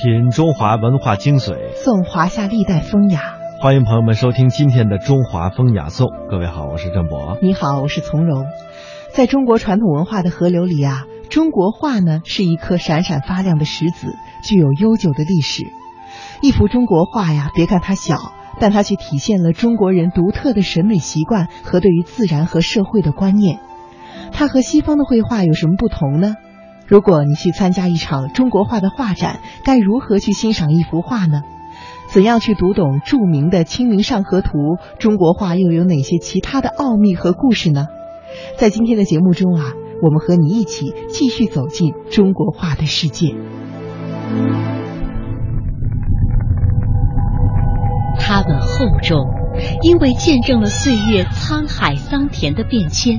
品中华文化精髓，颂华夏历代风雅。欢迎朋友们收听今天的《中华风雅颂》。各位好，我是郑博。你好，我是从容。在中国传统文化的河流里啊，中国画呢是一颗闪闪发亮的石子，具有悠久的历史。一幅中国画呀，别看它小，但它却体现了中国人独特的审美习惯和对于自然和社会的观念。它和西方的绘画有什么不同呢？如果你去参加一场中国画的画展，该如何去欣赏一幅画呢？怎样去读懂著名的《清明上河图》？中国画又有哪些其他的奥秘和故事呢？在今天的节目中啊，我们和你一起继续走进中国画的世界。它们厚重，因为见证了岁月沧海桑田的变迁，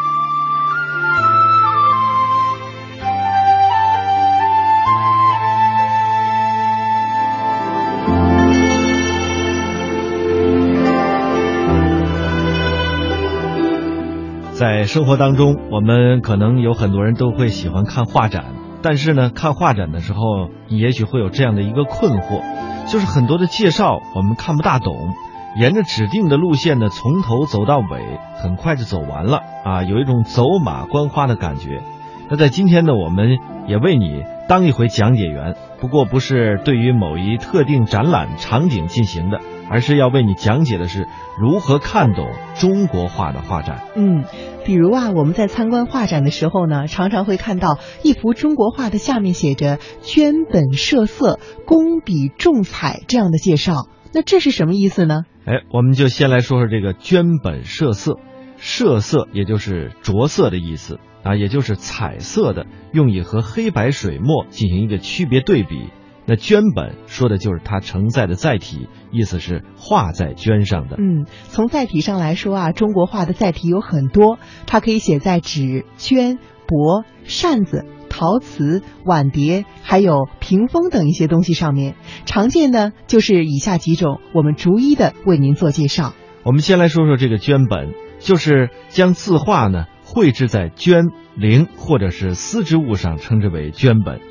在生活当中，我们可能有很多人都会喜欢看画展，但是呢，看画展的时候，你也许会有这样的一个困惑，就是很多的介绍我们看不大懂，沿着指定的路线呢，从头走到尾，很快就走完了啊，有一种走马观花的感觉。那在今天呢，我们也为你当一回讲解员，不过不是对于某一特定展览场景进行的。而是要为你讲解的是如何看懂中国画的画展。嗯，比如啊，我们在参观画展的时候呢，常常会看到一幅中国画的下面写着“绢本设色，工笔重彩”这样的介绍。那这是什么意思呢？哎，我们就先来说说这个“绢本设色”，设色也就是着色的意思啊，也就是彩色的，用以和黑白水墨进行一个区别对比。那绢本说的就是它承载的载体，意思是画在绢上的。嗯，从载体上来说啊，中国画的载体有很多，它可以写在纸、绢、帛、扇子、陶瓷、碗碟，还有屏风等一些东西上面。常见呢就是以下几种，我们逐一的为您做介绍。我们先来说说这个绢本，就是将字画呢绘制在绢、绫或者是丝织物上，称之为绢本。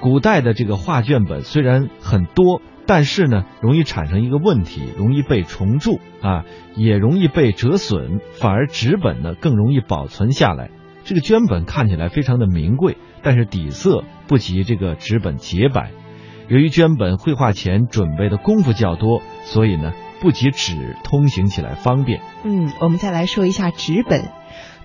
古代的这个画卷本虽然很多，但是呢，容易产生一个问题，容易被重蛀啊，也容易被折损，反而纸本呢更容易保存下来。这个绢本看起来非常的名贵，但是底色不及这个纸本洁白。由于绢本绘画前准备的功夫较多，所以呢不及纸通行起来方便。嗯，我们再来说一下纸本。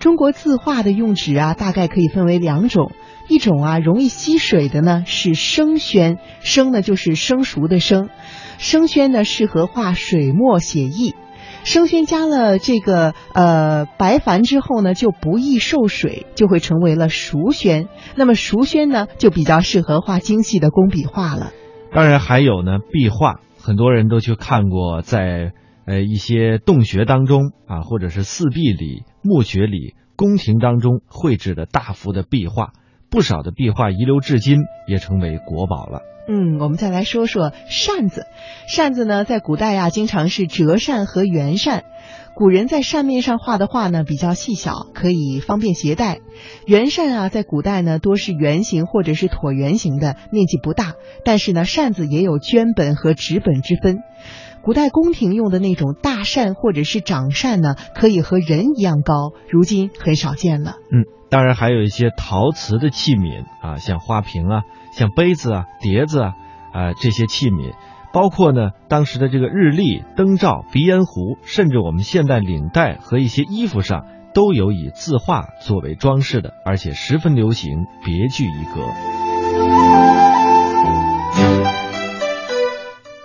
中国字画的用纸啊，大概可以分为两种。一种啊容易吸水的呢是生宣，生呢就是生熟的生，生宣呢适合画水墨写意。生宣加了这个呃白矾之后呢就不易受水，就会成为了熟宣。那么熟宣呢就比较适合画精细的工笔画了。当然还有呢壁画，很多人都去看过，在呃一些洞穴当中啊，或者是四壁里、墓穴里、宫廷当中绘制的大幅的壁画。不少的壁画遗留至今，也成为国宝了。嗯，我们再来说说扇子。扇子呢，在古代呀，经常是折扇和圆扇。古人在扇面上画的画呢，比较细小，可以方便携带。圆扇啊，在古代呢，多是圆形或者是椭圆形的，面积不大。但是呢，扇子也有绢本和纸本之分。古代宫廷用的那种大扇或者是掌扇呢，可以和人一样高，如今很少见了。嗯。当然，还有一些陶瓷的器皿啊，像花瓶啊，像杯子啊、碟子啊，啊这些器皿，包括呢当时的这个日历、灯罩、鼻烟壶，甚至我们现代领带和一些衣服上，都有以字画作为装饰的，而且十分流行，别具一格。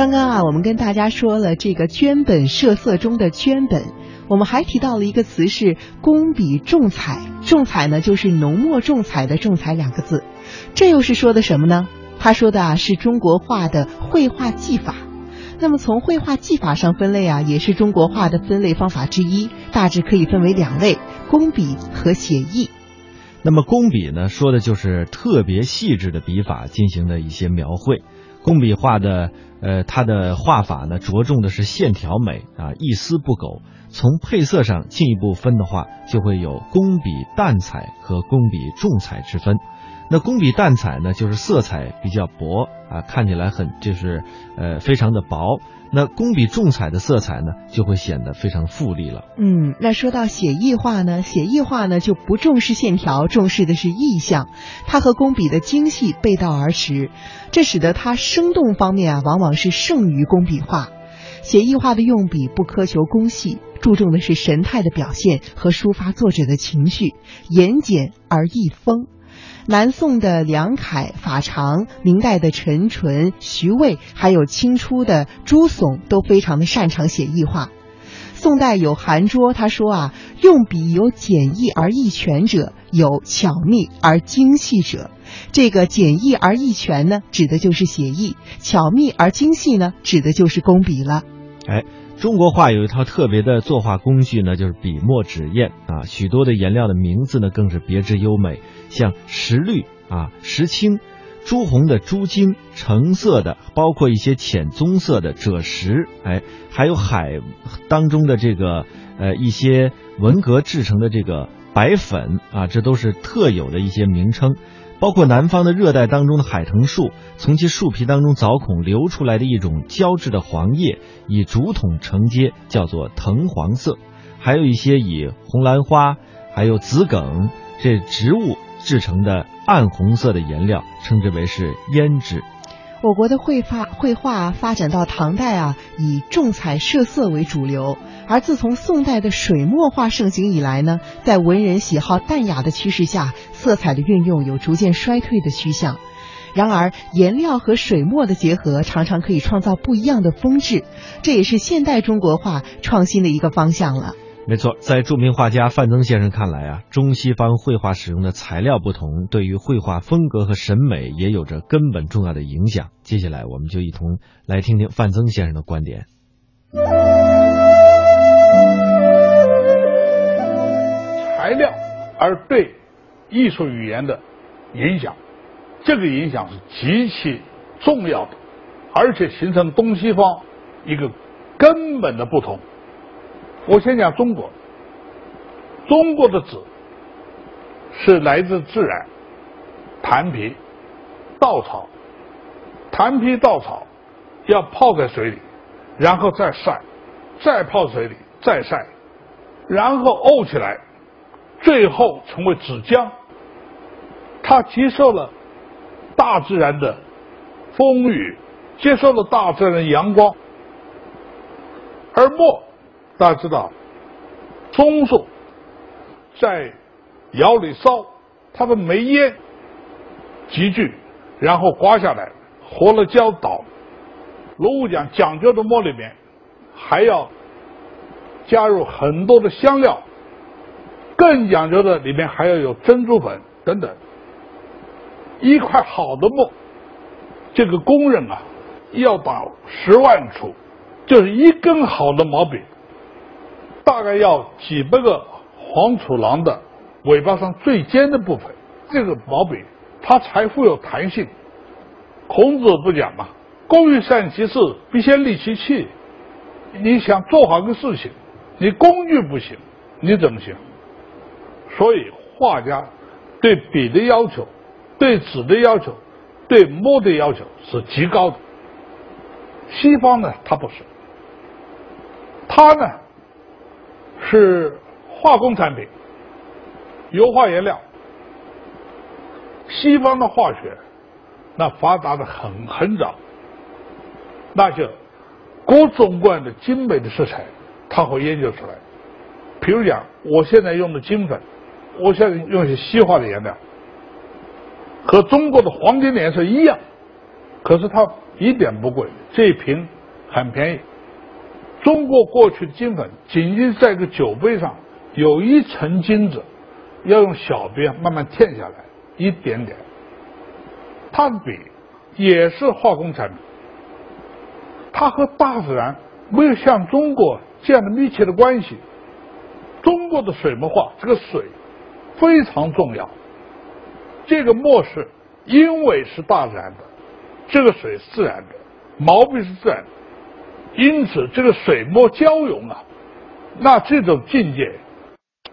刚刚啊，我们跟大家说了这个绢本设色中的绢本，我们还提到了一个词是工笔重彩，重彩呢就是浓墨重彩的重彩两个字，这又是说的什么呢？他说的啊是中国画的绘画技法。那么从绘画技法上分类啊，也是中国画的分类方法之一，大致可以分为两类：工笔和写意。那么工笔呢，说的就是特别细致的笔法进行的一些描绘。工笔画的，呃，它的画法呢，着重的是线条美啊，一丝不苟。从配色上进一步分的话，就会有工笔淡彩和工笔重彩之分。那工笔淡彩呢，就是色彩比较薄啊，看起来很就是呃非常的薄。那工笔重彩的色彩呢，就会显得非常富丽了。嗯，那说到写意画呢，写意画呢就不重视线条，重视的是意象。它和工笔的精细背道而驰，这使得它生动方面啊，往往是胜于工笔画。写意画的用笔不苛求工细，注重的是神态的表现和抒发作者的情绪，言简而意丰。南宋的梁楷、法常，明代的陈淳、徐渭，还有清初的朱悚，都非常的擅长写意画。宋代有韩卓，他说啊，用笔有简易而意全者，有巧密而精细者。这个简易而意全呢，指的就是写意；巧密而精细呢，指的就是工笔了。哎。中国画有一套特别的作画工具呢，就是笔墨纸砚啊，许多的颜料的名字呢更是别致优美，像石绿啊、石青、朱红的朱晶、橙色的，包括一些浅棕色的赭石，哎，还有海当中的这个呃一些文革制成的这个白粉啊，这都是特有的一些名称。包括南方的热带当中的海藤树，从其树皮当中凿孔流出来的一种胶质的黄叶，以竹筒承接，叫做藤黄色；还有一些以红兰花、还有紫梗这植物制成的暗红色的颜料，称之为是胭脂。我国的绘画绘画发展到唐代啊，以重彩设色为主流。而自从宋代的水墨画盛行以来呢，在文人喜好淡雅的趋势下，色彩的运用有逐渐衰退的趋向。然而，颜料和水墨的结合常常可以创造不一样的风致，这也是现代中国画创新的一个方向了。没错，在著名画家范曾先生看来啊，中西方绘画使用的材料不同，对于绘画风格和审美也有着根本重要的影响。接下来，我们就一同来听听范曾先生的观点。材料而对艺术语言的影响，这个影响是极其重要的，而且形成东西方一个根本的不同。我先讲中国，中国的纸是来自自然，檀皮、稻草，檀皮、稻草要泡在水里，然后再晒，再泡水里，再晒，然后沤起来，最后成为纸浆。它接受了大自然的风雨，接受了大自然的阳光，而墨。大家知道，松树在窑里烧，它的煤烟集聚，然后刮下来，活了焦倒。如果讲讲究的墨里面，还要加入很多的香料，更讲究的里面还要有珍珠粉等等。一块好的墨，这个工人啊，要打十万处，就是一根好的毛笔。大概要几百个黄鼠狼的尾巴上最尖的部分，这个毛笔它才富有弹性。孔子不讲嘛，“工欲善其事，必先利其器。”你想做好个事情，你工具不行，你怎么行？所以画家对笔的要求、对纸的要求、对墨的要求是极高的。西方呢，它不是，它呢。是化工产品，油画颜料西方的化学那发达的很很早，那就各种各样的精美的色彩，他会研究出来。比如讲，我现在用的金粉，我现在用一些西化的颜料，和中国的黄金的颜色一样，可是它一点不贵，这一瓶很便宜。中国过去的金粉，仅仅在一个酒杯上有一层金子，要用小鞭慢慢舔下来，一点点。它的笔也是化工产品，它和大自然没有像中国这样的密切的关系。中国的水墨画，这个水非常重要。这个墨是因为是大自然的，这个水是自然的，毛笔是自然的，因此这个水墨交融啊，那这种境界，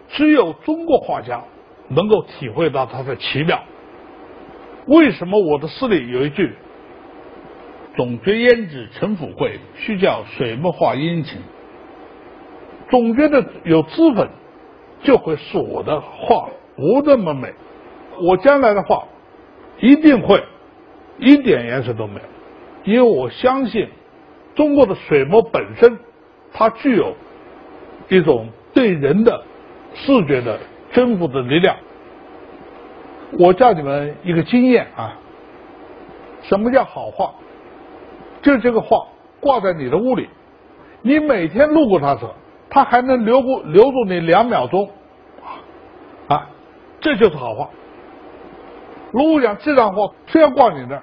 只有中国画家能够体会到它的奇妙。为什么我的诗里有一句“总觉胭脂成腐慧，须教水墨画殷勤”。总觉得有脂粉，就会使我的画不那么美。我将来的画一定会一点颜色都没有，因为我相信中国的水墨本身，它具有一种对人的视觉的征服的力量。我教你们一个经验啊，什么叫好画？就这个画挂在你的屋里，你每天路过它时。它还能留过留住你两秒钟，啊，这就是好画。如果讲这张画非要挂你那儿，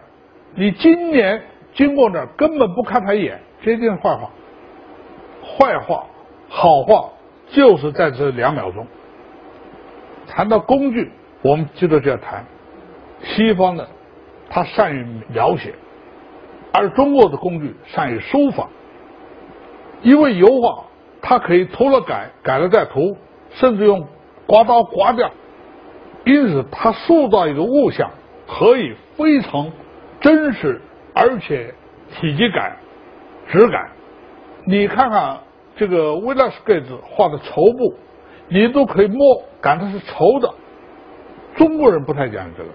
你今年经过那儿根本不看他一眼，这定是坏画。坏话，好话就是在这两秒钟。谈到工具，我们接着就要谈西方的，他善于描写，而中国的工具善于书法，因为油画。他可以涂了改，改了再涂，甚至用刮刀刮掉。因此，他塑造一个物象可以非常真实，而且体积感、质感。你看看这个威拉斯盖兹画的绸布，你都可以摸，感它是绸的。中国人不太讲究这个，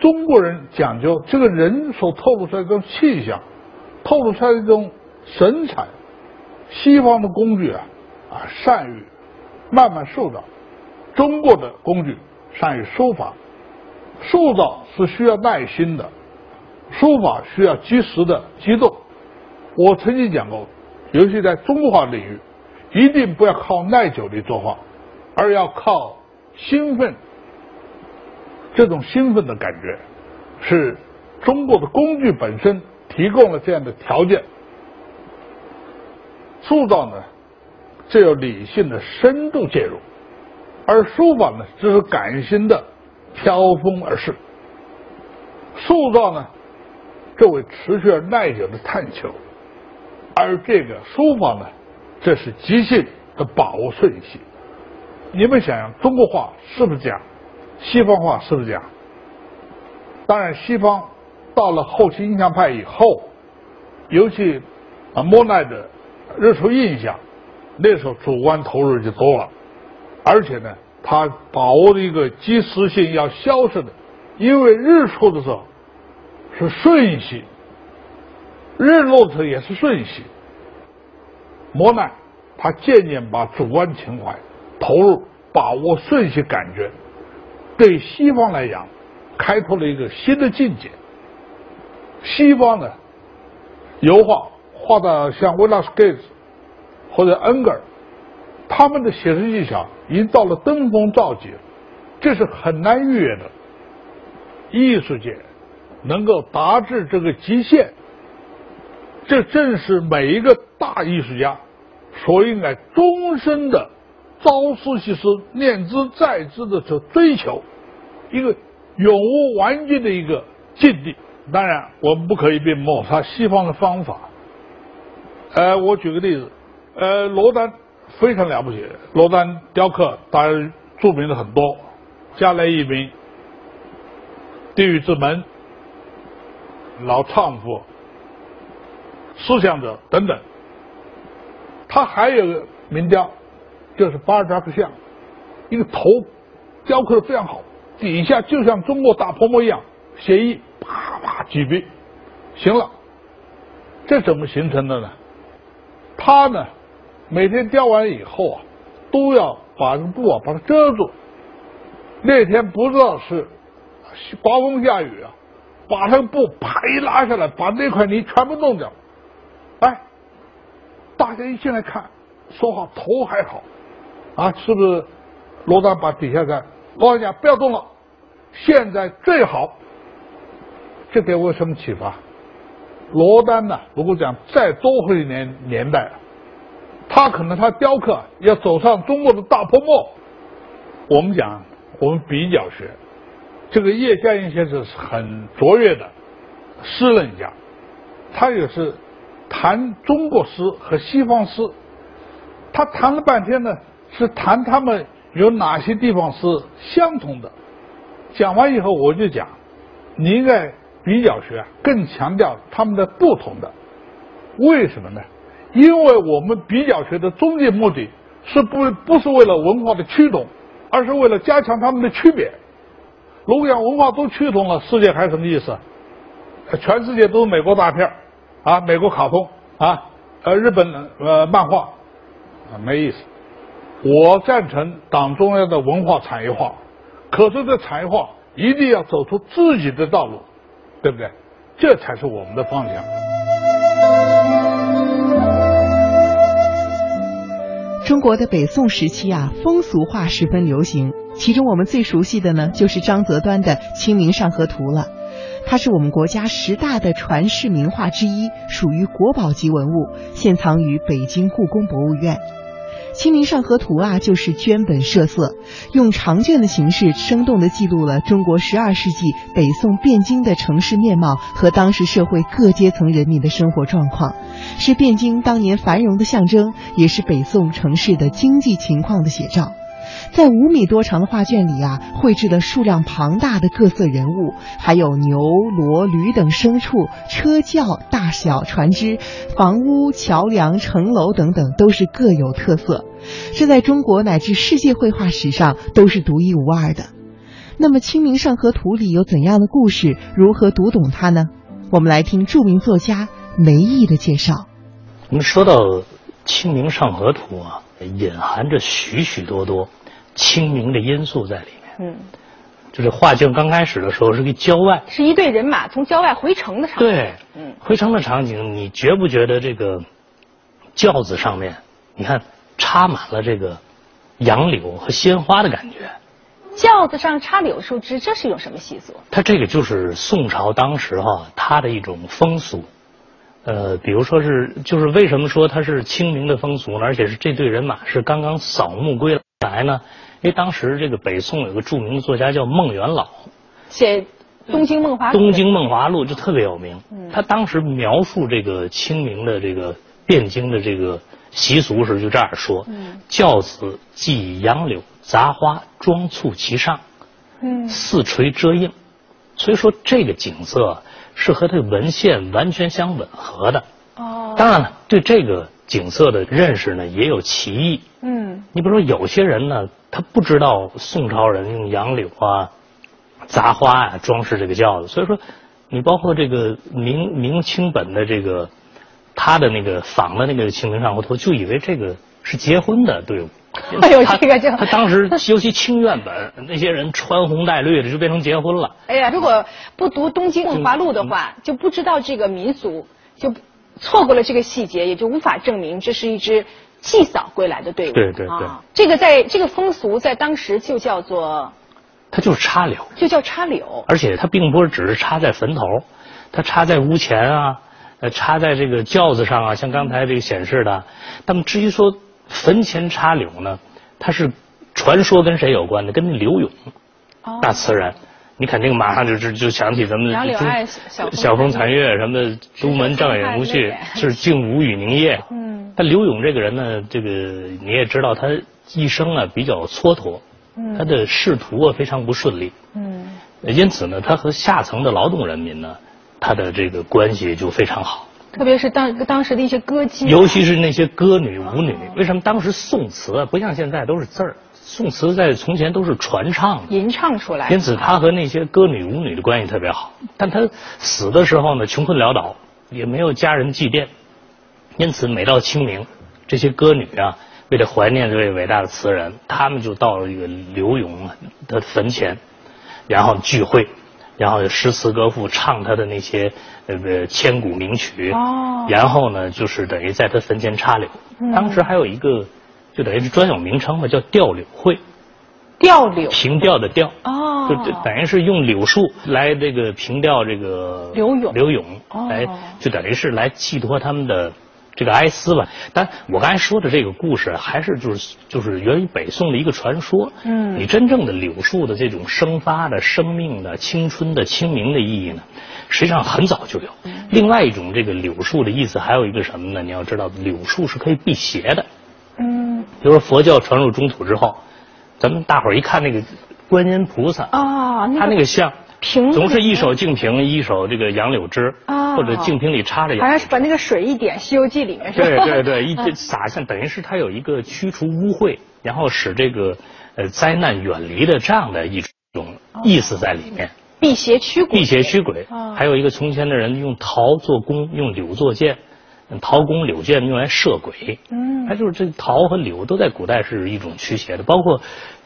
中国人讲究这个人所透露出来的气象，透露出来的这种神采。西方的工具啊，啊，善于慢慢塑造；中国的工具善于书法，塑造是需要耐心的，书法需要及时的激动。我曾经讲过，尤其在中国画领域，一定不要靠耐久力作画，而要靠兴奋。这种兴奋的感觉，是中国的工具本身提供了这样的条件。塑造呢，这有理性的深度介入，而书法呢，只是感性的飘风而逝。塑造呢，这为持续而耐久的探求，而这个书法呢，这是即兴的把握瞬息。你们想想，中国画是不是这样？西方画是不是这样？当然，西方到了后期印象派以后，尤其啊莫奈的。日出印象，那时候主观投入就多了，而且呢，他把握的一个即时性要消失的，因为日出的时候是顺序，日落的时候也是顺序。莫奈他渐渐把主观情怀投入，把握顺序感觉，对西方来讲，开拓了一个新的境界。西方呢，油画。画的像威拉斯盖兹或者恩格尔，他们的写实技巧已经到了登峰造极，这是很难逾越的。艺术界能够达至这个极限，这正是每一个大艺术家所应该终身的朝思夕思、念之在之的这追求，一个永无完尽的一个境地。当然，我们不可以被抹杀西方的方法。呃，我举个例子，呃，罗丹非常了不起，罗丹雕刻大家著名的很多，《加来一名》《地狱之门》《老丈夫》《思想者》等等。他还有个名雕，就是巴尔扎克像，一个头雕刻的非常好，底下就像中国大泼墨一样，写意啪啪几笔，行了。这怎么形成的呢？他呢，每天雕完以后啊，都要把这个布啊把它遮住。那天不知道是刮风下雨啊，把这个布啪一拉下来，把那块泥全部弄掉。哎，大家一进来看，说话头还好啊，是不是？罗丹把底下的，我跟你讲，不要动了，现在最好。这给我什么启发？罗丹呢？如果讲再多回年年代，他可能他雕刻要走上中国的大泡沫。我们讲，我们比较学，这个叶嘉莹先生是很卓越的诗人家，他也是谈中国诗和西方诗，他谈了半天呢，是谈他们有哪些地方是相同的。讲完以后，我就讲，你应该。比较学更强调他们的不同的，为什么呢？因为我们比较学的终极目的是不不是为了文化的趋同，而是为了加强他们的区别。如果讲文化都趋同了，世界还什么意思？全世界都是美国大片啊，美国卡通啊，呃，日本呃漫画啊，没意思。我赞成党中央的文化产业化，可是这产业化一定要走出自己的道路。对不对？这才是我们的方向。中国的北宋时期啊，风俗画十分流行，其中我们最熟悉的呢，就是张择端的《清明上河图》了。它是我们国家十大的传世名画之一，属于国宝级文物，现藏于北京故宫博物院。《清明上河图》啊，就是绢本设色，用长卷的形式，生动地记录了中国十二世纪北宋汴京的城市面貌和当时社会各阶层人民的生活状况，是汴京当年繁荣的象征，也是北宋城市的经济情况的写照。在五米多长的画卷里啊，绘制了数量庞大的各色人物，还有牛、骡、驴等牲畜、车轿、大小船只、房屋、桥梁、城楼等等，都是各有特色。这在中国乃至世界绘画史上都是独一无二的。那么，《清明上河图》里有怎样的故事？如何读懂它呢？我们来听著名作家梅毅的介绍。我们说到《清明上河图》啊，隐含着许许多多。清明的因素在里面，嗯，就是画卷刚开始的时候是个郊外，是一队人马从郊外回城的场景，对，嗯，回城的场景，你觉不觉得这个轿子上面，你看插满了这个杨柳和鲜花的感觉？轿子上插柳树枝，这是一种什么习俗？它这个就是宋朝当时哈，它的一种风俗，呃，比如说是，就是为什么说它是清明的风俗呢？而且是这队人马是刚刚扫墓归来呢？因为当时这个北宋有个著名的作家叫孟元老，写《东京梦华录》。《东京梦华录》就特别有名。他当时描述这个清明的这个汴京的这个习俗时，就这样说：教子系杨柳杂花装簇其上，四垂遮映。所以说这个景色是和这文献完全相吻合的。哦。当然了，对这个景色的认识呢，也有歧义。嗯。你比如说，有些人呢。他不知道宋朝人用杨柳啊、杂花啊装饰这个轿子，所以说，你包括这个明明清本的这个他的那个仿的那个《清明上河图》，就以为这个是结婚的队伍。哎呦，这个就他当时尤其清苑本那些人穿红戴绿的，就变成结婚了。哎呀，如果不读《东京梦华录》的话，就不知道这个民俗，就错过了这个细节，也就无法证明这是一支。祭扫归来的队伍，对对对，这个在这个风俗在当时就叫做，它就是插柳，就叫插柳，而且它并不是只是插在坟头，它插在屋前啊，呃，插在这个轿子上啊，像刚才这个显示的。那么至于说坟前插柳呢，它是传说跟谁有关的？跟那刘永，大词人。你肯定马上就就就想起咱们小风残月什么的，都门障眼无绪，是静无语凝噎。嗯，但刘勇这个人呢，这个你也知道，他一生啊比较蹉跎，他的仕途啊非常不顺利。嗯，因此呢，他和下层的劳动人民呢，他的这个关系就非常好。特别是当当时的一些歌姬，尤其是那些歌女舞女，为什么当时宋词啊不像现在都是字儿？宋词在从前都是传唱，吟唱出来。因此他和那些歌女舞女的关系特别好。但他死的时候呢，穷困潦倒，也没有家人祭奠，因此每到清明，这些歌女啊，为了怀念这位伟大的词人，他们就到了这个刘永的坟前，然后聚会。然后诗词歌赋唱他的那些呃千古名曲，哦，然后呢就是等于在他坟前插柳。当时还有一个，就等于是专有名称嘛，叫吊柳会。吊柳。凭吊的吊。哦。就等于是用柳树来这个凭吊这个柳永。柳永。来就等于是来寄托他们的。这个哀思吧，但我刚才说的这个故事，还是就是就是源于北宋的一个传说。嗯，你真正的柳树的这种生发的生命的青春的清明的意义呢，实际上很早就有。另外一种这个柳树的意思还有一个什么呢？你要知道，柳树是可以辟邪的。嗯，比如说佛教传入中土之后，咱们大伙儿一看那个观音菩萨啊，他那个像。瓶总是一手净瓶，一手这个杨柳枝，或者净瓶里插着。好像是把那个水一点，《西游记》里面是吧？对对对，一洒下，等于是它有一个驱除污秽，然后使这个呃灾难远离的这样的一种意思在里面。辟邪驱鬼。辟邪驱鬼。还有一个从前的人用桃做弓，用柳做箭，桃弓柳箭用来射鬼。嗯。它就是这桃和柳都在古代是一种驱邪的，包括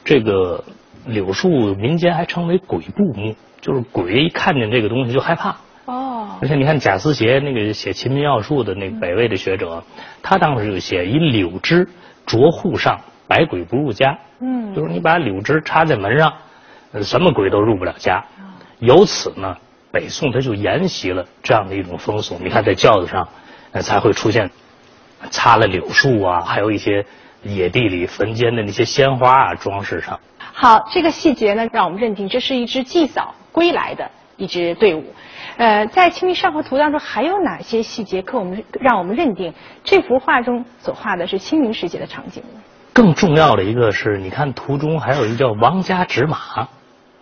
这个柳树，民间还称为鬼步木。就是鬼一看见这个东西就害怕哦，而且你看贾思勰那个写《秦民要术》的那北魏的学者，他当时就写以柳枝着户上，百鬼不入家。嗯，就是你把柳枝插在门上，什么鬼都入不了家。由此呢，北宋他就沿袭了这样的一种风俗。你看在轿子上，才会出现插了柳树啊，还有一些野地里坟间的那些鲜花啊装饰上。好，这个细节呢，让我们认定这是一支祭扫。归来的一支队伍，呃，在《清明上河图》当中还有哪些细节可我们让我们认定这幅画中所画的是清明时节的场景呢？更重要的一个是，你看图中还有一个叫王家纸马，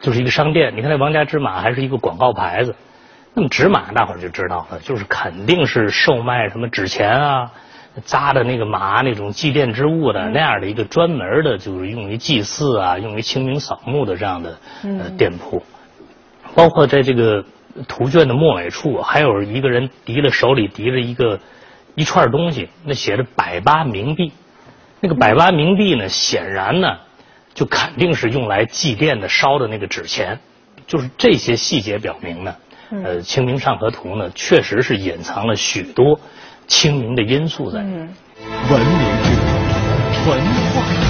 就是一个商店。你看那王家纸马还是一个广告牌子。那么纸马大伙儿就知道了，就是肯定是售卖什么纸钱啊、扎的那个麻那种祭奠之物的那样的一个专门的，就是用于祭祀啊、用于清明扫墓的这样的呃店铺。包括在这个图卷的末尾处，还有一个人提了手里提着一个一串东西，那写着百八冥币。那个百八冥币呢，显然呢，就肯定是用来祭奠的烧的那个纸钱。就是这些细节表明呢，呃，《清明上河图》呢，确实是隐藏了许多清明的因素在。文明之文化。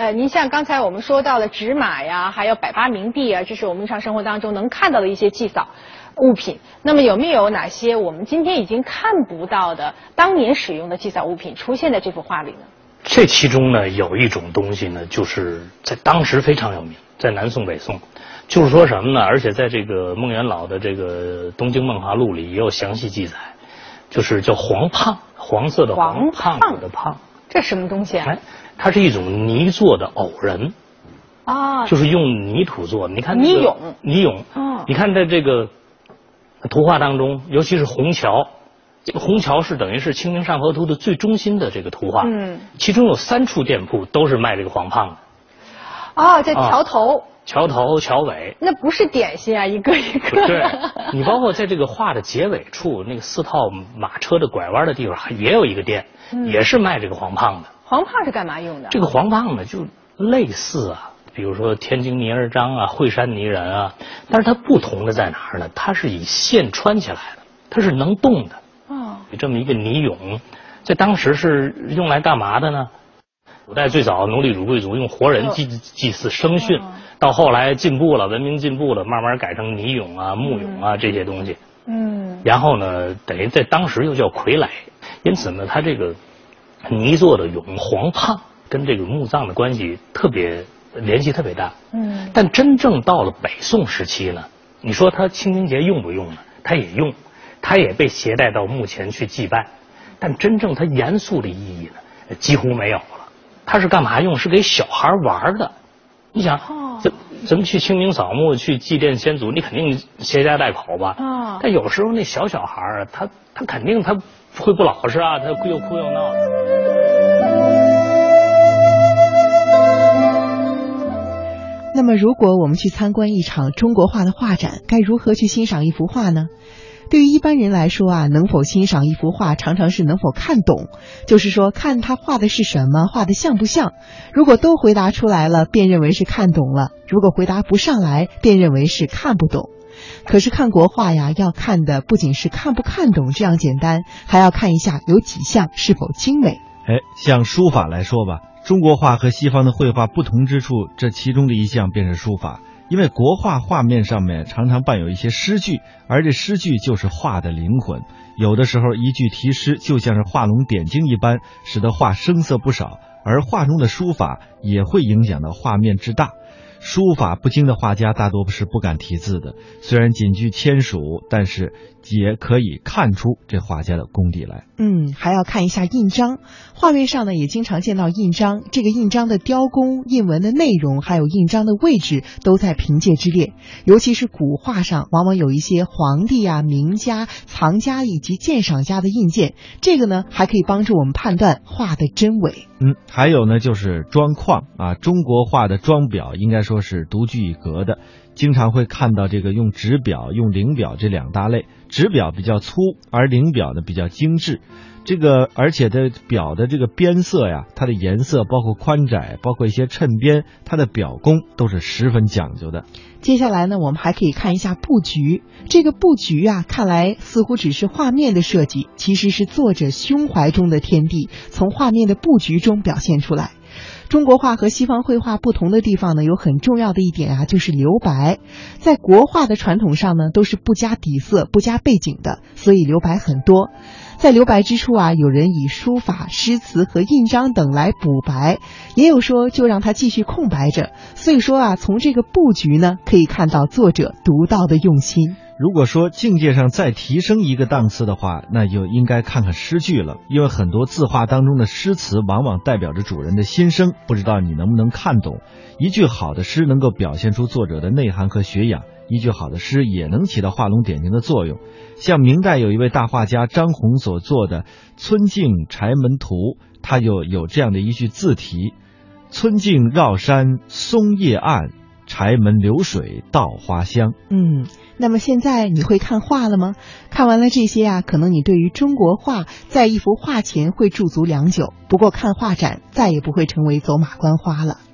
呃，您像刚才我们说到的纸马呀，还有百八冥币啊，这是我们日常生活当中能看到的一些祭扫物品。那么有没有哪些我们今天已经看不到的当年使用的祭扫物品出现在这幅画里呢？这其中呢，有一种东西呢，就是在当时非常有名，在南宋、北宋，就是说什么呢？而且在这个孟元老的这个《东京梦华录》里也有详细记载，就是叫黄胖，黄色的黄，胖子的胖。这什么东西啊？它是一种泥做的偶人，啊，就是用泥土做。你看泥俑，泥俑。嗯，你看在这个图画当中，尤其是虹桥，这个虹桥是等于是《清明上河图》的最中心的这个图画。嗯，其中有三处店铺都是卖这个黄胖的。哦，在桥头。桥头、桥尾。那不是点心啊，一个一个。对，你包括在这个画的结尾处，那个四套马车的拐弯的地方，也有一个店，也是卖这个黄胖的。黄胖是干嘛用的？这个黄胖呢，就类似啊，比如说天津泥人张啊、惠山泥人啊，但是它不同的在哪儿呢？它是以线穿起来的，它是能动的。哦，有这么一个泥俑，在当时是用来干嘛的呢？古代最早奴隶主贵族用活人祭祭祀生训，到后来进步了，文明进步了，慢慢改成泥俑啊、木俑啊这些东西。嗯，然后呢，等于在当时又叫傀儡，因此呢，它这个。泥做的俑黄胖跟这个墓葬的关系特别联系特别大，嗯，但真正到了北宋时期呢，你说它清明节用不用呢？它也用，它也被携带到墓前去祭拜，但真正它严肃的意义呢，几乎没有了。它是干嘛用？是给小孩玩的。你想，怎怎么去清明扫墓，去祭奠先祖，你肯定携家带口吧。啊。但有时候那小小孩，他他肯定他会不老实啊，他哭又哭又闹。那么如果我们去参观一场中国画的画展，该如何去欣赏一幅画呢？对于一般人来说啊，能否欣赏一幅画，常常是能否看懂，就是说看他画的是什么，画的像不像。如果都回答出来了，便认为是看懂了；如果回答不上来，便认为是看不懂。可是看国画呀，要看的不仅是看不看懂这样简单，还要看一下有几项是否精美。哎，像书法来说吧，中国画和西方的绘画不同之处，这其中的一项便是书法。因为国画画面上面常常伴有一些诗句，而这诗句就是画的灵魂。有的时候一句题诗就像是画龙点睛一般，使得画生色不少。而画中的书法也会影响到画面之大。书法不精的画家大多是不敢题字的，虽然仅具签署，但是也可以看出这画家的功底来。嗯，还要看一下印章，画面上呢也经常见到印章，这个印章的雕工、印文的内容，还有印章的位置，都在凭借之列。尤其是古画上，往往有一些皇帝啊、名家、藏家以及鉴赏家的印鉴，这个呢还可以帮助我们判断画的真伪。嗯，还有呢就是装框啊，中国画的装裱应该说是独具一格的，经常会看到这个用纸表、用灵表这两大类，纸表比较粗，而灵表呢比较精致。这个而且的表的这个边色呀，它的颜色包括宽窄，包括一些衬边，它的表工都是十分讲究的。接下来呢，我们还可以看一下布局。这个布局啊，看来似乎只是画面的设计，其实是作者胸怀中的天地，从画面的布局中表现出来。中国画和西方绘画不同的地方呢，有很重要的一点啊，就是留白。在国画的传统上呢，都是不加底色、不加背景的，所以留白很多。在留白之处啊，有人以书法、诗词和印章等来补白，也有说就让它继续空白着。所以说啊，从这个布局呢，可以看到作者独到的用心。如果说境界上再提升一个档次的话，那就应该看看诗句了，因为很多字画当中的诗词往往代表着主人的心声，不知道你能不能看懂。一句好的诗能够表现出作者的内涵和学养。一句好的诗也能起到画龙点睛的作用，像明代有一位大画家张宏所作的《村径柴门图》，他就有这样的一句字题：“村径绕山松叶暗，柴门流水稻花香。”嗯，那么现在你会看画了吗？看完了这些啊，可能你对于中国画在一幅画前会驻足良久，不过看画展再也不会成为走马观花了。